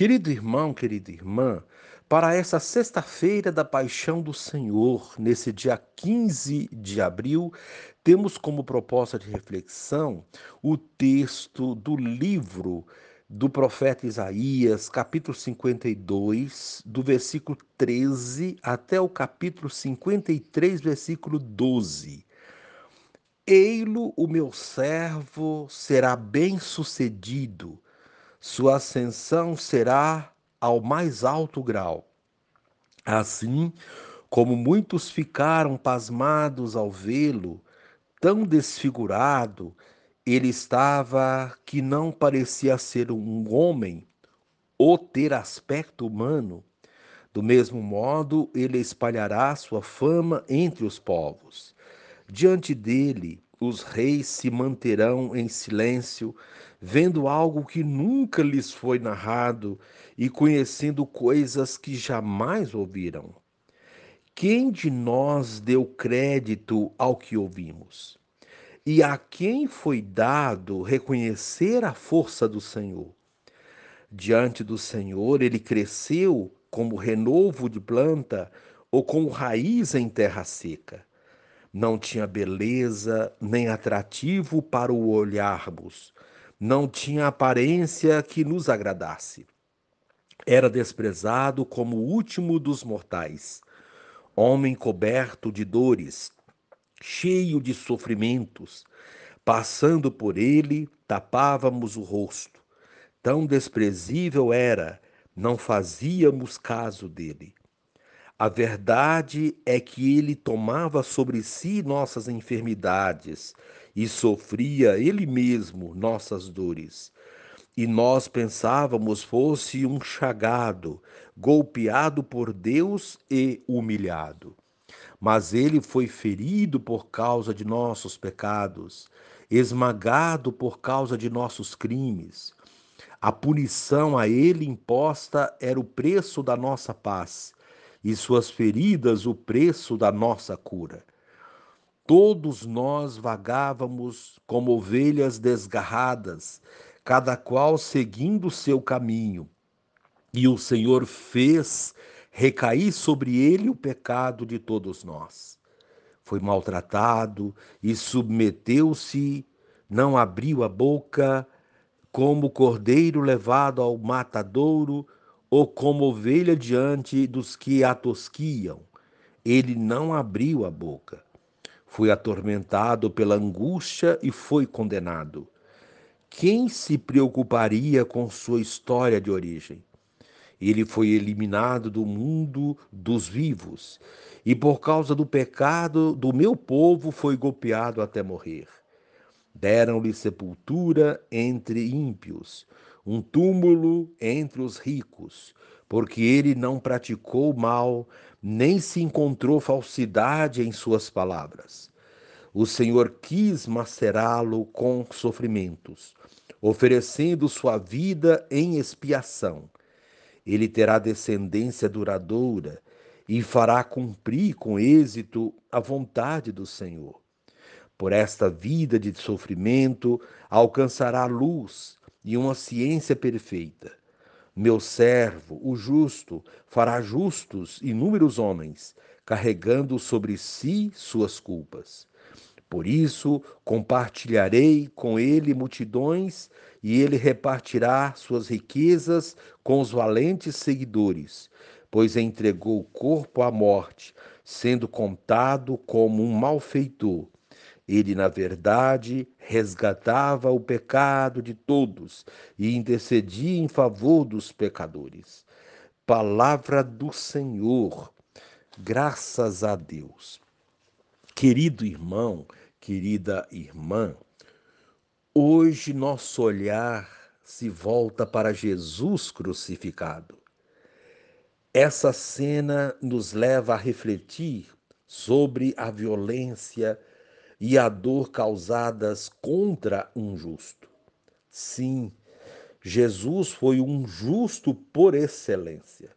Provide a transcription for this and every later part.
Querido irmão, querida irmã, para essa sexta-feira da Paixão do Senhor, nesse dia 15 de abril, temos como proposta de reflexão o texto do livro do profeta Isaías, capítulo 52, do versículo 13 até o capítulo 53, versículo 12. Ei-lo, o meu servo, será bem-sucedido sua ascensão será ao mais alto grau. Assim como muitos ficaram pasmados ao vê-lo, tão desfigurado, ele estava que não parecia ser um homem ou ter aspecto humano. Do mesmo modo, ele espalhará sua fama entre os povos. Diante dele, os reis se manterão em silêncio, vendo algo que nunca lhes foi narrado e conhecendo coisas que jamais ouviram. Quem de nós deu crédito ao que ouvimos? E a quem foi dado reconhecer a força do Senhor? Diante do Senhor, ele cresceu como renovo de planta ou como raiz em terra seca não tinha beleza nem atrativo para o olharmos, não tinha aparência que nos agradasse. Era desprezado como o último dos mortais, homem coberto de dores, cheio de sofrimentos. Passando por ele, tapávamos o rosto. Tão desprezível era, não fazíamos caso dele. A verdade é que ele tomava sobre si nossas enfermidades e sofria ele mesmo nossas dores. E nós pensávamos fosse um chagado, golpeado por Deus e humilhado. Mas ele foi ferido por causa de nossos pecados, esmagado por causa de nossos crimes. A punição a ele imposta era o preço da nossa paz e suas feridas o preço da nossa cura. Todos nós vagávamos como ovelhas desgarradas, cada qual seguindo seu caminho. E o Senhor fez recair sobre ele o pecado de todos nós. Foi maltratado e submeteu-se, não abriu a boca, como cordeiro levado ao matadouro, ou como ovelha diante dos que a tosquiam. Ele não abriu a boca. Foi atormentado pela angústia e foi condenado. Quem se preocuparia com sua história de origem? Ele foi eliminado do mundo dos vivos e, por causa do pecado do meu povo, foi golpeado até morrer. Deram-lhe sepultura entre ímpios, um túmulo entre os ricos, porque ele não praticou mal, nem se encontrou falsidade em suas palavras. O Senhor quis macerá-lo com sofrimentos, oferecendo sua vida em expiação. Ele terá descendência duradoura e fará cumprir com êxito a vontade do Senhor. Por esta vida de sofrimento alcançará luz e uma ciência perfeita. Meu servo, o justo, fará justos inúmeros homens, carregando sobre si suas culpas. Por isso, compartilharei com ele multidões, e ele repartirá suas riquezas com os valentes seguidores, pois entregou o corpo à morte, sendo contado como um malfeitor ele, na verdade, resgatava o pecado de todos e intercedia em favor dos pecadores. Palavra do Senhor, graças a Deus. Querido irmão, querida irmã, hoje nosso olhar se volta para Jesus crucificado. Essa cena nos leva a refletir sobre a violência e a dor causadas contra um justo. Sim, Jesus foi um justo por excelência.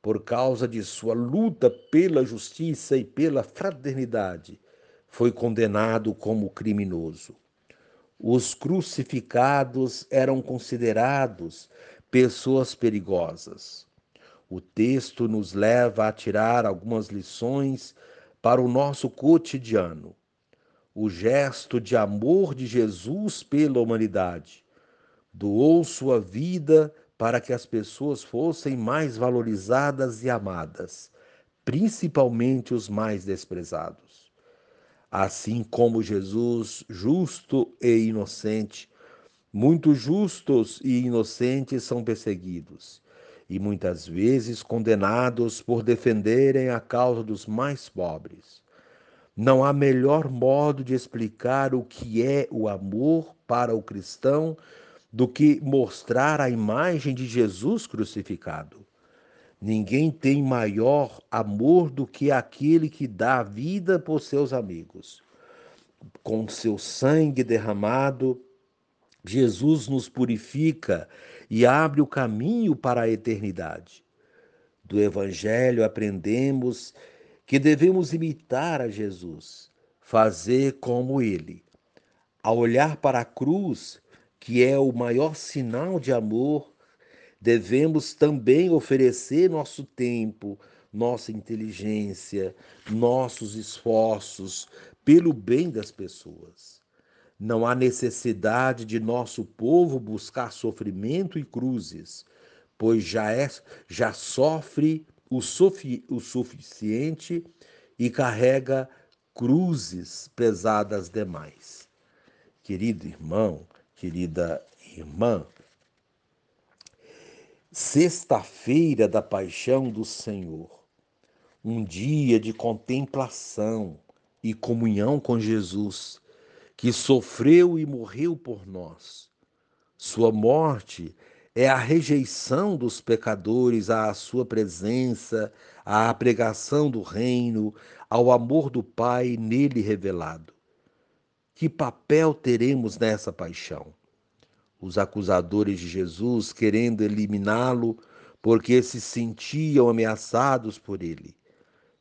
Por causa de sua luta pela justiça e pela fraternidade, foi condenado como criminoso. Os crucificados eram considerados pessoas perigosas. O texto nos leva a tirar algumas lições para o nosso cotidiano. O gesto de amor de Jesus pela humanidade. Doou sua vida para que as pessoas fossem mais valorizadas e amadas, principalmente os mais desprezados. Assim como Jesus, justo e inocente, muitos justos e inocentes são perseguidos e muitas vezes condenados por defenderem a causa dos mais pobres. Não há melhor modo de explicar o que é o amor para o cristão do que mostrar a imagem de Jesus crucificado. Ninguém tem maior amor do que aquele que dá vida por seus amigos. Com seu sangue derramado, Jesus nos purifica e abre o caminho para a eternidade. Do Evangelho aprendemos que devemos imitar a Jesus, fazer como ele. Ao olhar para a cruz, que é o maior sinal de amor, devemos também oferecer nosso tempo, nossa inteligência, nossos esforços pelo bem das pessoas. Não há necessidade de nosso povo buscar sofrimento e cruzes, pois já é já sofre o, sufi, o suficiente e carrega cruzes pesadas demais. Querido irmão, querida irmã, sexta-feira da paixão do Senhor, um dia de contemplação e comunhão com Jesus que sofreu e morreu por nós. Sua morte a rejeição dos pecadores à sua presença, à pregação do reino, ao amor do Pai nele revelado. Que papel teremos nessa paixão? Os acusadores de Jesus querendo eliminá-lo porque se sentiam ameaçados por ele.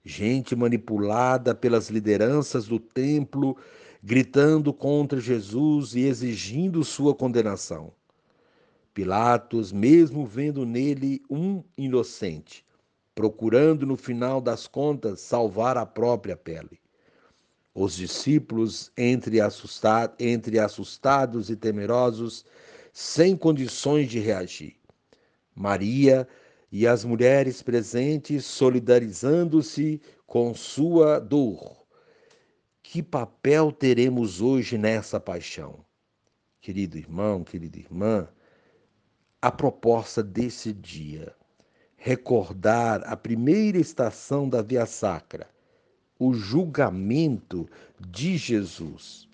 Gente manipulada pelas lideranças do templo gritando contra Jesus e exigindo sua condenação. Pilatos, mesmo vendo nele um inocente, procurando no final das contas salvar a própria pele. Os discípulos, entre, assustado, entre assustados e temerosos, sem condições de reagir. Maria e as mulheres presentes solidarizando-se com sua dor que papel teremos hoje nessa paixão? Querido irmão, querida irmã, a proposta desse dia, recordar a primeira estação da Via Sacra, o julgamento de Jesus.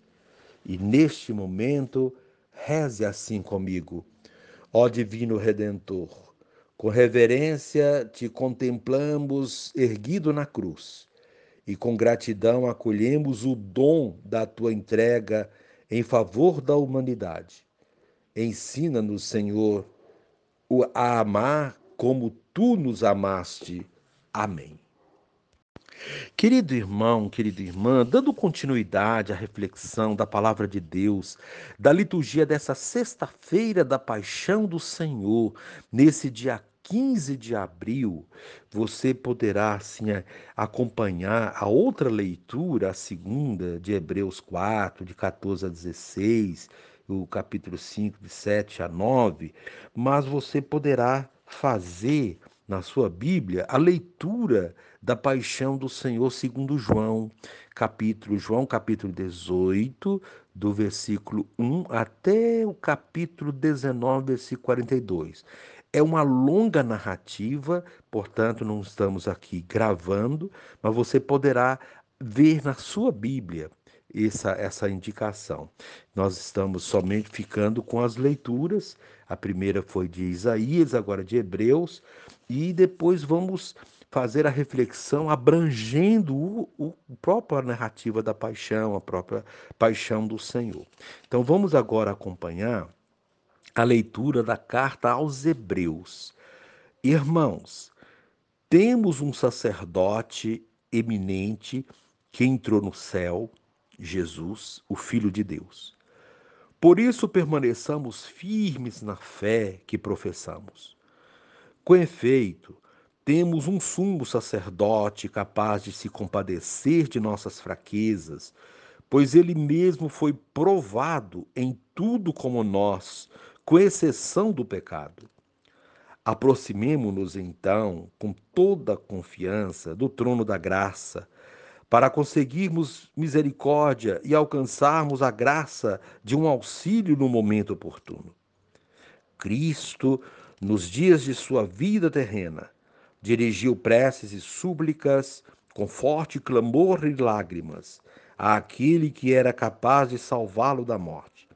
E neste momento, reze assim comigo, ó Divino Redentor, com reverência te contemplamos erguido na cruz e com gratidão acolhemos o dom da tua entrega em favor da humanidade. Ensina-nos, Senhor, a amar como tu nos amaste. Amém. Querido irmão, querida irmã, dando continuidade à reflexão da palavra de Deus, da liturgia dessa sexta-feira da paixão do Senhor, nesse dia 15 de abril, você poderá assim acompanhar a outra leitura, a segunda, de Hebreus 4, de 14 a 16, o capítulo 5, de 7 a 9, mas você poderá fazer na sua Bíblia a leitura da paixão do Senhor segundo João, capítulo João capítulo 18, do versículo 1 até o capítulo 19, versículo 42. É uma longa narrativa, portanto, não estamos aqui gravando, mas você poderá ver na sua Bíblia essa, essa indicação. Nós estamos somente ficando com as leituras. A primeira foi de Isaías, agora de Hebreus, e depois vamos fazer a reflexão abrangendo o, o, a própria narrativa da paixão, a própria paixão do Senhor. Então vamos agora acompanhar a leitura da carta aos Hebreus. Irmãos, temos um sacerdote eminente que entrou no céu, Jesus, o Filho de Deus. Por isso permaneçamos firmes na fé que professamos. Com efeito, temos um sumo sacerdote capaz de se compadecer de nossas fraquezas, pois ele mesmo foi provado em tudo como nós, com exceção do pecado. Aproximemo-nos então com toda a confiança do trono da graça para conseguirmos misericórdia e alcançarmos a graça de um auxílio no momento oportuno. Cristo, nos dias de sua vida terrena, dirigiu preces e súplicas com forte clamor e lágrimas àquele que era capaz de salvá-lo da morte,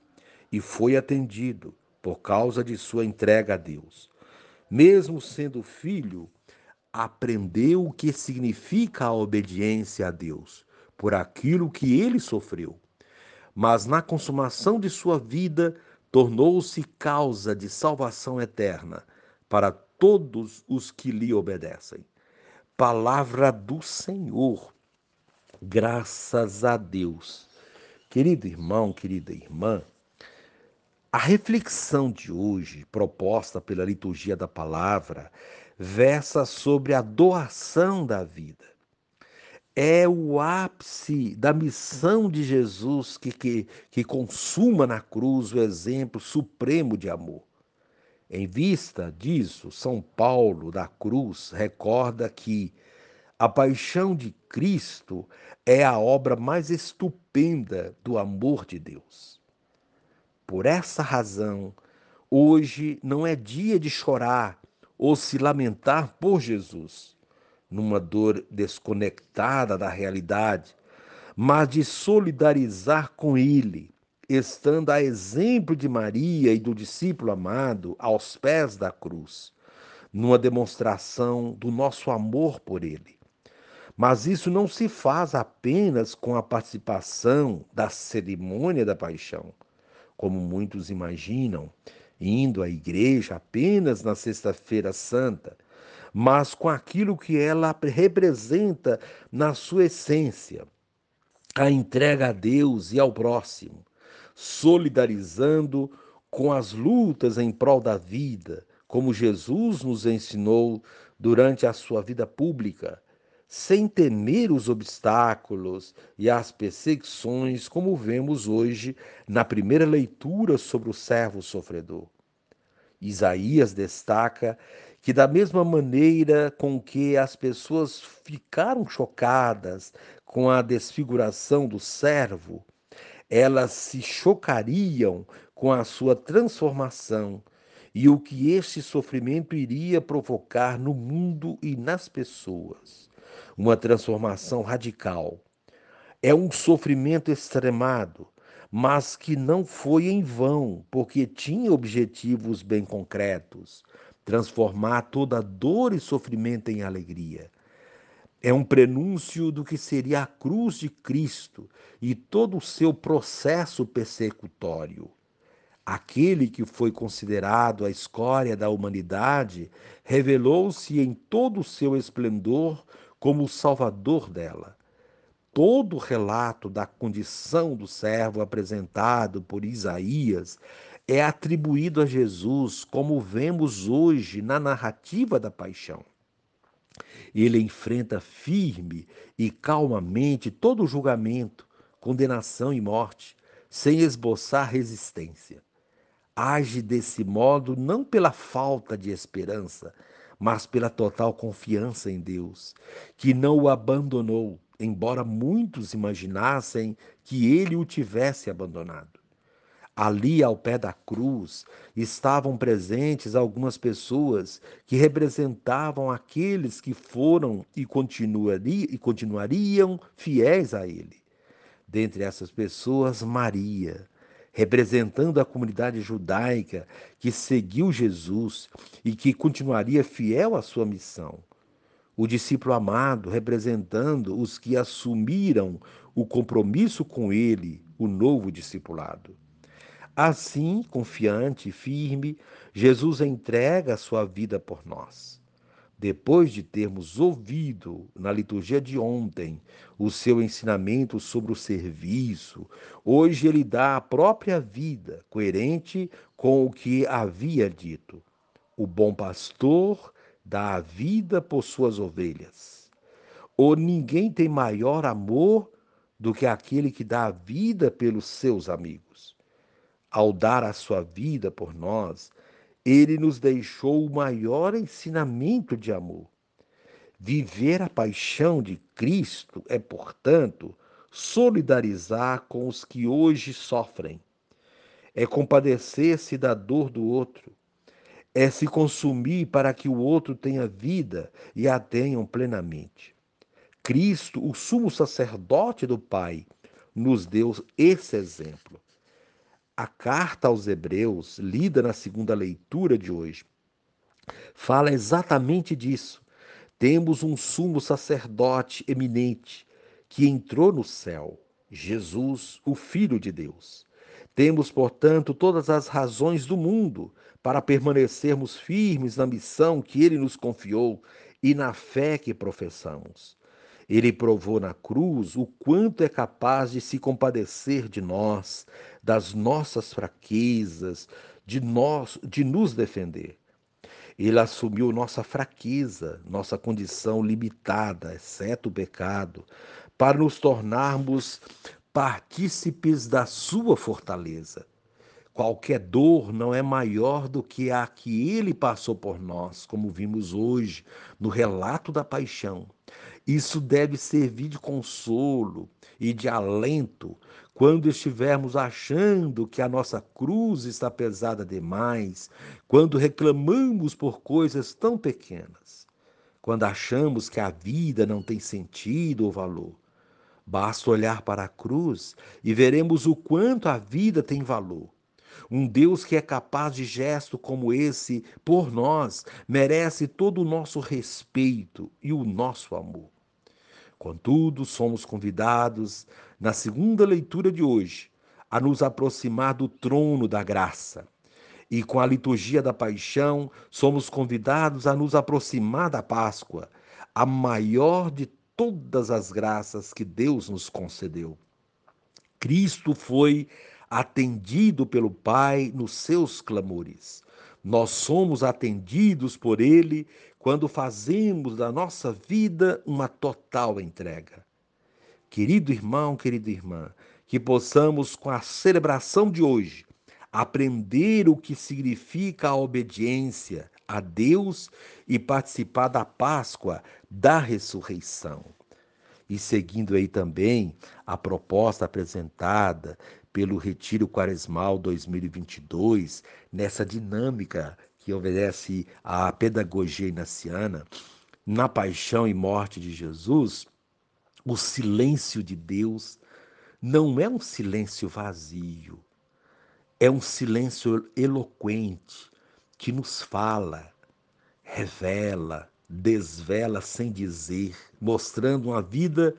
e foi atendido por causa de sua entrega a Deus. Mesmo sendo filho, aprendeu o que significa a obediência a Deus, por aquilo que ele sofreu. Mas na consumação de sua vida, tornou-se causa de salvação eterna para todos os que lhe obedecem. Palavra do Senhor. Graças a Deus. Querido irmão, querida irmã, a reflexão de hoje, proposta pela liturgia da palavra, versa sobre a doação da vida. É o ápice da missão de Jesus que, que, que consuma na cruz o exemplo supremo de amor. Em vista disso, São Paulo da Cruz recorda que a paixão de Cristo é a obra mais estupenda do amor de Deus. Por essa razão, hoje não é dia de chorar ou se lamentar por Jesus, numa dor desconectada da realidade, mas de solidarizar com Ele, estando a exemplo de Maria e do discípulo amado aos pés da cruz, numa demonstração do nosso amor por Ele. Mas isso não se faz apenas com a participação da cerimônia da paixão, como muitos imaginam, indo à igreja apenas na Sexta-feira Santa, mas com aquilo que ela representa na sua essência, a entrega a Deus e ao próximo, solidarizando com as lutas em prol da vida, como Jesus nos ensinou durante a sua vida pública, sem temer os obstáculos e as perseguições, como vemos hoje na primeira leitura sobre o servo sofredor. Isaías destaca que, da mesma maneira com que as pessoas ficaram chocadas com a desfiguração do servo, elas se chocariam com a sua transformação e o que este sofrimento iria provocar no mundo e nas pessoas uma transformação radical. É um sofrimento extremado, mas que não foi em vão, porque tinha objetivos bem concretos transformar toda dor e sofrimento em alegria. É um prenúncio do que seria a cruz de Cristo e todo o seu processo persecutório. Aquele que foi considerado a escória da humanidade revelou-se em todo o seu esplendor como o salvador dela. Todo o relato da condição do servo apresentado por Isaías é atribuído a Jesus, como vemos hoje na narrativa da paixão. Ele enfrenta firme e calmamente todo o julgamento, condenação e morte, sem esboçar resistência. Age desse modo não pela falta de esperança, mas pela total confiança em Deus, que não o abandonou, embora muitos imaginassem que ele o tivesse abandonado. Ali, ao pé da cruz, estavam presentes algumas pessoas que representavam aqueles que foram e, e continuariam fiéis a ele. Dentre essas pessoas, Maria, representando a comunidade judaica que seguiu Jesus e que continuaria fiel à sua missão. O discípulo amado, representando os que assumiram o compromisso com ele, o novo discipulado. Assim, confiante e firme, Jesus entrega a sua vida por nós. Depois de termos ouvido na liturgia de ontem o seu ensinamento sobre o serviço, hoje ele dá a própria vida, coerente com o que havia dito. O bom pastor dá a vida por suas ovelhas. Ou ninguém tem maior amor do que aquele que dá a vida pelos seus amigos. Ao dar a sua vida por nós, ele nos deixou o maior ensinamento de amor. Viver a paixão de Cristo é, portanto, solidarizar com os que hoje sofrem. É compadecer-se da dor do outro. É se consumir para que o outro tenha vida e a tenham plenamente. Cristo, o sumo sacerdote do Pai, nos deu esse exemplo. A carta aos Hebreus, lida na segunda leitura de hoje, fala exatamente disso. Temos um sumo sacerdote eminente que entrou no céu, Jesus, o Filho de Deus. Temos, portanto, todas as razões do mundo para permanecermos firmes na missão que ele nos confiou e na fé que professamos. Ele provou na cruz o quanto é capaz de se compadecer de nós, das nossas fraquezas, de nós, de nos defender. Ele assumiu nossa fraqueza, nossa condição limitada, exceto o pecado, para nos tornarmos partícipes da sua fortaleza. Qualquer dor não é maior do que a que ele passou por nós, como vimos hoje no relato da paixão. Isso deve servir de consolo e de alento quando estivermos achando que a nossa cruz está pesada demais, quando reclamamos por coisas tão pequenas, quando achamos que a vida não tem sentido ou valor. Basta olhar para a cruz e veremos o quanto a vida tem valor. Um Deus que é capaz de gesto como esse por nós merece todo o nosso respeito e o nosso amor. Contudo, somos convidados, na segunda leitura de hoje, a nos aproximar do trono da graça. E com a liturgia da paixão, somos convidados a nos aproximar da Páscoa, a maior de todas as graças que Deus nos concedeu. Cristo foi atendido pelo Pai nos seus clamores. Nós somos atendidos por Ele quando fazemos da nossa vida uma total entrega. Querido irmão, querida irmã, que possamos, com a celebração de hoje, aprender o que significa a obediência a Deus e participar da Páscoa da ressurreição. E seguindo aí também a proposta apresentada pelo Retiro Quaresmal 2022, nessa dinâmica que obedece à pedagogia inaciana, na paixão e morte de Jesus, o silêncio de Deus não é um silêncio vazio, é um silêncio eloquente que nos fala, revela, desvela sem dizer, mostrando uma vida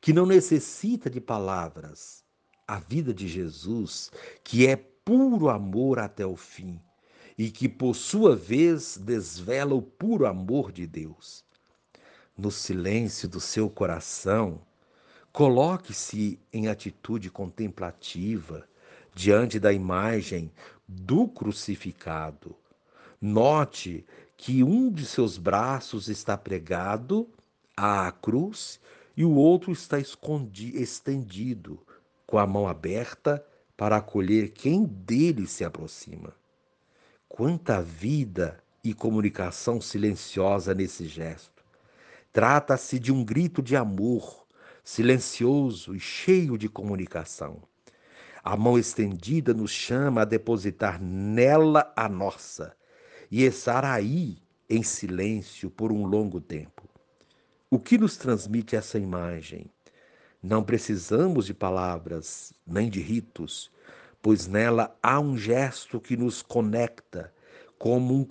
que não necessita de palavras, a vida de Jesus, que é puro amor até o fim e que, por sua vez, desvela o puro amor de Deus. No silêncio do seu coração, coloque-se em atitude contemplativa diante da imagem do crucificado. Note que um de seus braços está pregado à cruz e o outro está estendido com a mão aberta para acolher quem dele se aproxima. Quanta vida e comunicação silenciosa nesse gesto. Trata-se de um grito de amor, silencioso e cheio de comunicação. A mão estendida nos chama a depositar nela a nossa e estar aí em silêncio por um longo tempo. O que nos transmite essa imagem? Não precisamos de palavras nem de ritos, pois nela há um gesto que nos conecta como um,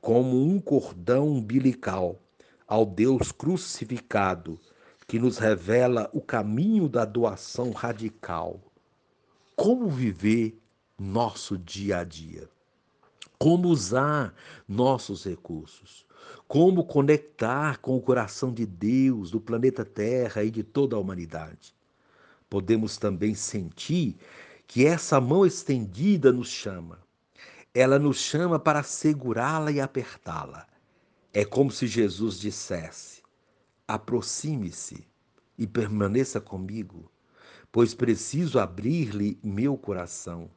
como um cordão umbilical ao Deus crucificado, que nos revela o caminho da doação radical. Como viver nosso dia a dia? Como usar nossos recursos? Como conectar com o coração de Deus, do planeta Terra e de toda a humanidade. Podemos também sentir que essa mão estendida nos chama. Ela nos chama para segurá-la e apertá-la. É como se Jesus dissesse: aproxime-se e permaneça comigo, pois preciso abrir-lhe meu coração.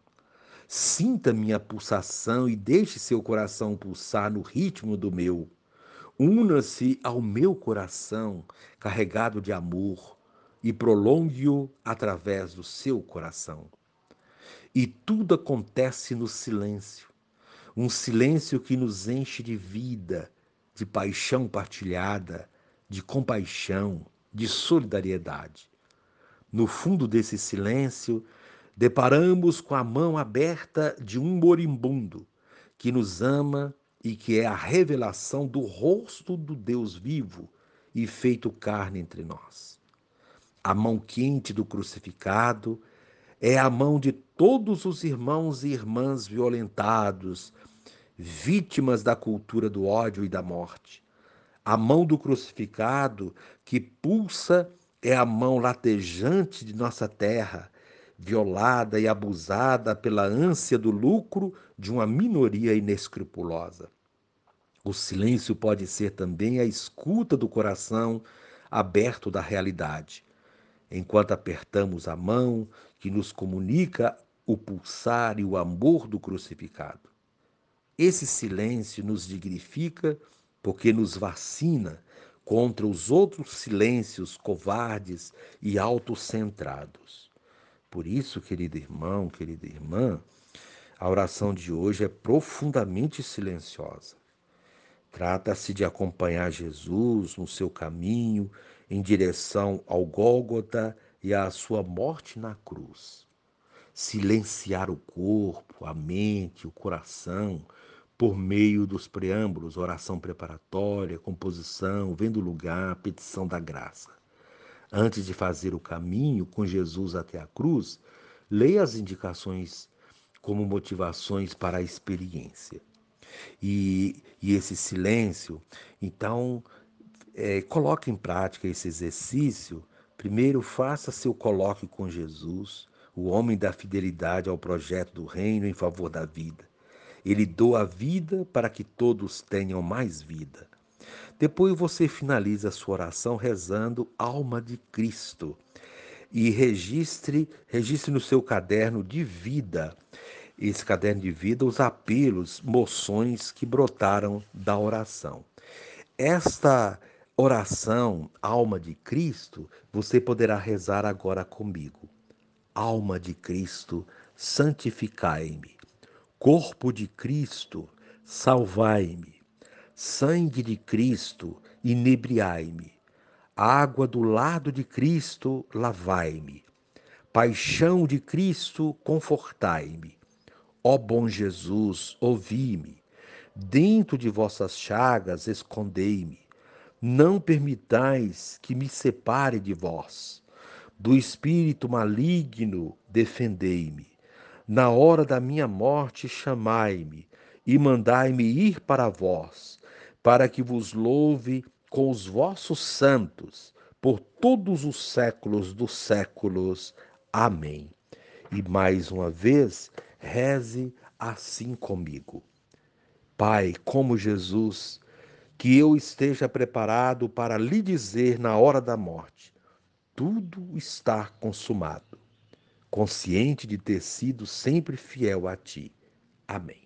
Sinta minha pulsação e deixe seu coração pulsar no ritmo do meu. Una-se ao meu coração carregado de amor e prolongue-o através do seu coração. E tudo acontece no silêncio, um silêncio que nos enche de vida, de paixão partilhada, de compaixão, de solidariedade. No fundo desse silêncio, deparamos com a mão aberta de um moribundo que nos ama e que é a revelação do rosto do Deus vivo e feito carne entre nós. A mão quente do crucificado é a mão de todos os irmãos e irmãs violentados, vítimas da cultura do ódio e da morte. A mão do crucificado que pulsa é a mão latejante de nossa terra, violada e abusada pela ânsia do lucro de uma minoria inescrupulosa. O silêncio pode ser também a escuta do coração aberto da realidade, enquanto apertamos a mão que nos comunica o pulsar e o amor do crucificado. Esse silêncio nos dignifica porque nos vacina contra os outros silêncios covardes e autocentrados. Por isso, querido irmão, querida irmã, a oração de hoje é profundamente silenciosa. Trata-se de acompanhar Jesus no seu caminho em direção ao Gólgota e à sua morte na cruz. Silenciar o corpo, a mente, o coração, por meio dos preâmbulos, oração preparatória, composição, vendo lugar, petição da graça. Antes de fazer o caminho com Jesus até a cruz, leia as indicações como motivações para a experiência. E, e esse silêncio, então, é, coloque em prática esse exercício. Primeiro, faça seu coloque com Jesus, o homem da fidelidade ao projeto do reino em favor da vida. Ele doa a vida para que todos tenham mais vida. Depois você finaliza a sua oração rezando Alma de Cristo e registre, registre no seu caderno de vida, esse caderno de vida, os apelos, moções que brotaram da oração. Esta oração, Alma de Cristo, você poderá rezar agora comigo. Alma de Cristo, santificai-me. Corpo de Cristo, salvai-me. Sangue de Cristo, inebriai-me. Água do lado de Cristo, lavai-me. Paixão de Cristo, confortai-me. Ó bom Jesus, ouvi-me. Dentro de vossas chagas, escondei-me. Não permitais que me separe de vós. Do espírito maligno, defendei-me na hora da minha morte, chamai-me e mandai-me ir para vós, para que vos louve com os vossos santos por todos os séculos dos séculos. Amém. E mais uma vez, reze assim comigo. Pai, como Jesus, que eu esteja preparado para lhe dizer na hora da morte: tudo está consumado consciente de ter sido sempre fiel a ti. Amém.